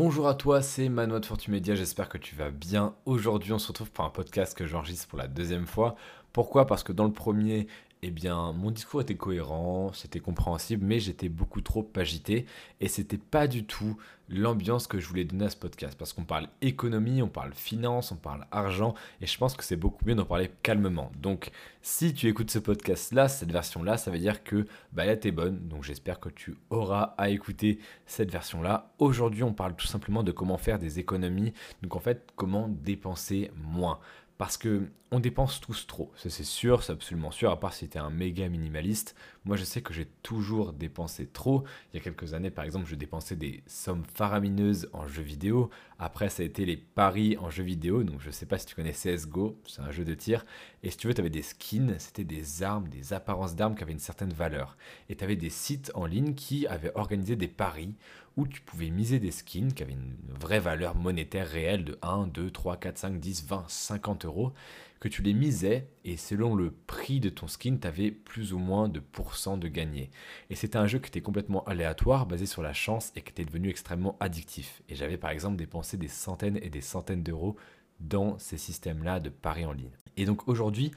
Bonjour à toi, c'est Manoa de Fortune Media, j'espère que tu vas bien. Aujourd'hui, on se retrouve pour un podcast que j'enregistre pour la deuxième fois. Pourquoi? Parce que dans le premier, eh bien, mon discours était cohérent, c'était compréhensible, mais j'étais beaucoup trop agité et c'était pas du tout l'ambiance que je voulais donner à ce podcast parce qu'on parle économie, on parle finance, on parle argent et je pense que c'est beaucoup mieux d'en parler calmement. Donc, si tu écoutes ce podcast-là, cette version-là, ça veut dire que bah, elle était bonne. Donc, j'espère que tu auras à écouter cette version-là. Aujourd'hui, on parle tout simplement de comment faire des économies. Donc, en fait, comment dépenser moins parce que on dépense tous trop, ça c'est sûr, c'est absolument sûr, à part si tu es un méga minimaliste. Moi je sais que j'ai toujours dépensé trop. Il y a quelques années par exemple, je dépensais des sommes faramineuses en jeux vidéo. Après ça a été les paris en jeux vidéo, donc je sais pas si tu connais CSGO, c'est un jeu de tir. Et si tu veux, tu avais des skins, c'était des armes, des apparences d'armes qui avaient une certaine valeur. Et tu avais des sites en ligne qui avaient organisé des paris où tu pouvais miser des skins qui avaient une vraie valeur monétaire réelle de 1, 2, 3, 4, 5, 10, 20, 50 euros, que tu les misais et selon le prix de ton skin, tu avais plus ou moins de pourcents de gagné. Et c'était un jeu qui était complètement aléatoire, basé sur la chance et qui était devenu extrêmement addictif. Et j'avais par exemple dépensé des centaines et des centaines d'euros dans ces systèmes-là de paris en ligne. Et donc aujourd'hui,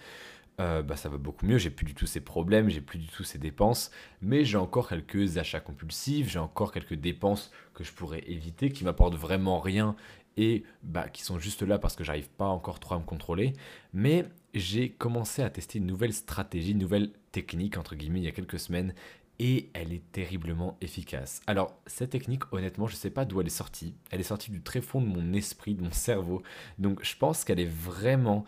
euh, bah, ça va beaucoup mieux, j'ai plus du tout ces problèmes, j'ai plus du tout ces dépenses, mais j'ai encore quelques achats compulsifs, j'ai encore quelques dépenses que je pourrais éviter, qui m'apportent vraiment rien et bah, qui sont juste là parce que j'arrive pas encore trop à me contrôler. Mais j'ai commencé à tester une nouvelle stratégie, une nouvelle technique, entre guillemets, il y a quelques semaines, et elle est terriblement efficace. Alors, cette technique, honnêtement, je ne sais pas d'où elle est sortie. Elle est sortie du très fond de mon esprit, de mon cerveau. Donc, je pense qu'elle est vraiment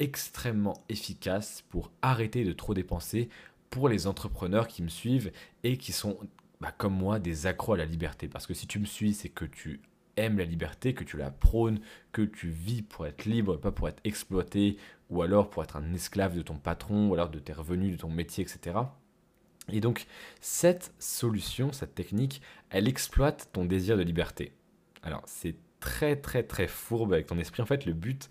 extrêmement efficace pour arrêter de trop dépenser pour les entrepreneurs qui me suivent et qui sont bah, comme moi des accros à la liberté. Parce que si tu me suis, c'est que tu aimes la liberté, que tu la prônes, que tu vis pour être libre, pas pour être exploité, ou alors pour être un esclave de ton patron, ou alors de tes revenus, de ton métier, etc. Et donc cette solution, cette technique, elle exploite ton désir de liberté. Alors c'est très très très fourbe avec ton esprit. En fait, le but,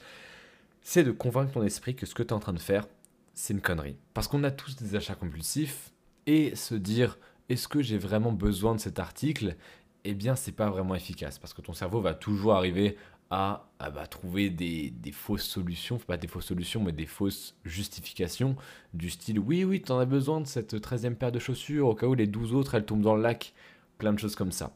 c'est de convaincre ton esprit que ce que tu es en train de faire, c'est une connerie. Parce qu'on a tous des achats compulsifs et se dire est-ce que j'ai vraiment besoin de cet article? Eh bien, c'est pas vraiment efficace parce que ton cerveau va toujours arriver à, bah, trouver des, fausses solutions, pas des fausses solutions, mais des fausses justifications du style oui, oui, tu en as besoin de cette 13e paire de chaussures au cas où les 12 autres elles tombent dans le lac, plein de choses comme ça.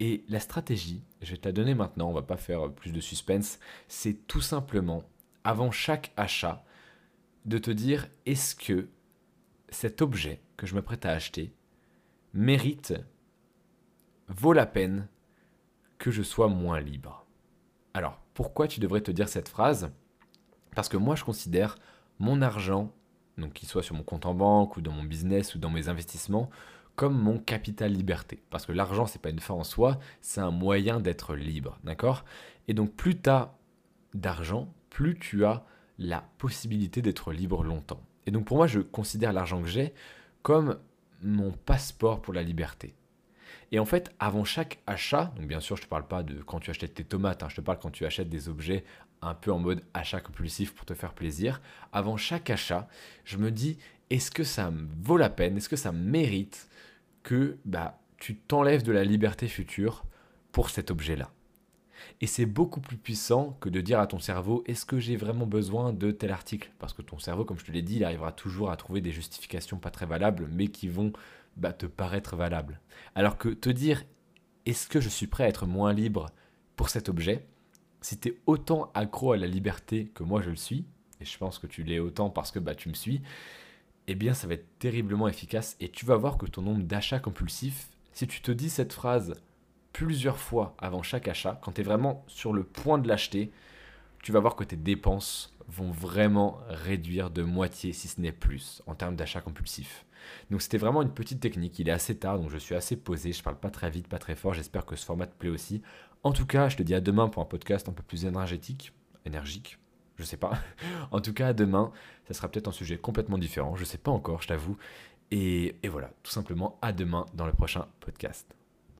Et la stratégie, je vais te la donner maintenant, on va pas faire plus de suspense, c'est tout simplement avant chaque achat de te dire est-ce que cet objet que je me prête à acheter mérite, vaut la peine que je sois moins libre? Alors, pourquoi tu devrais te dire cette phrase? Parce que moi, je considère mon argent, donc qu'il soit sur mon compte en banque ou dans mon business ou dans mes investissements, comme mon capital liberté. Parce que l'argent, c'est pas une fin en soi, c'est un moyen d'être libre, d'accord? Et donc, plus tu as d'argent, plus tu as la possibilité d'être libre longtemps. Et donc pour moi, je considère l'argent que j'ai comme mon passeport pour la liberté. Et en fait, avant chaque achat, donc bien sûr, je ne te parle pas de quand tu achètes tes tomates, hein, je te parle quand tu achètes des objets un peu en mode achat compulsif pour te faire plaisir. Avant chaque achat, je me dis, est-ce que ça vaut la peine, est-ce que ça mérite que bah, tu t'enlèves de la liberté future pour cet objet-là? Et c'est beaucoup plus puissant que de dire à ton cerveau est-ce que j'ai vraiment besoin de tel article? Parce que ton cerveau, comme je te l'ai dit, il arrivera toujours à trouver des justifications pas très valables, mais qui vont bah, te paraître valables. Alors que te dire est-ce que je suis prêt à être moins libre pour cet objet? Si tu es autant accro à la liberté que moi je le suis, et je pense que tu l'es autant parce que bah, tu me suis, eh bien ça va être terriblement efficace. Et tu vas voir que ton nombre d'achats compulsifs, si tu te dis cette phrase plusieurs fois avant chaque achat, quand tu es vraiment sur le point de l'acheter, tu vas voir que tes dépenses vont vraiment réduire de moitié, si ce n'est plus, en termes d'achat compulsif. Donc c'était vraiment une petite technique, il est assez tard, donc je suis assez posé, je parle pas très vite, pas très fort, j'espère que ce format te plaît aussi. En tout cas, je te dis à demain pour un podcast un peu plus énergétique, énergique, je sais pas. en tout cas, à demain, ça sera peut-être un sujet complètement différent, je sais pas encore, je t'avoue. Et, et voilà, tout simplement à demain dans le prochain podcast.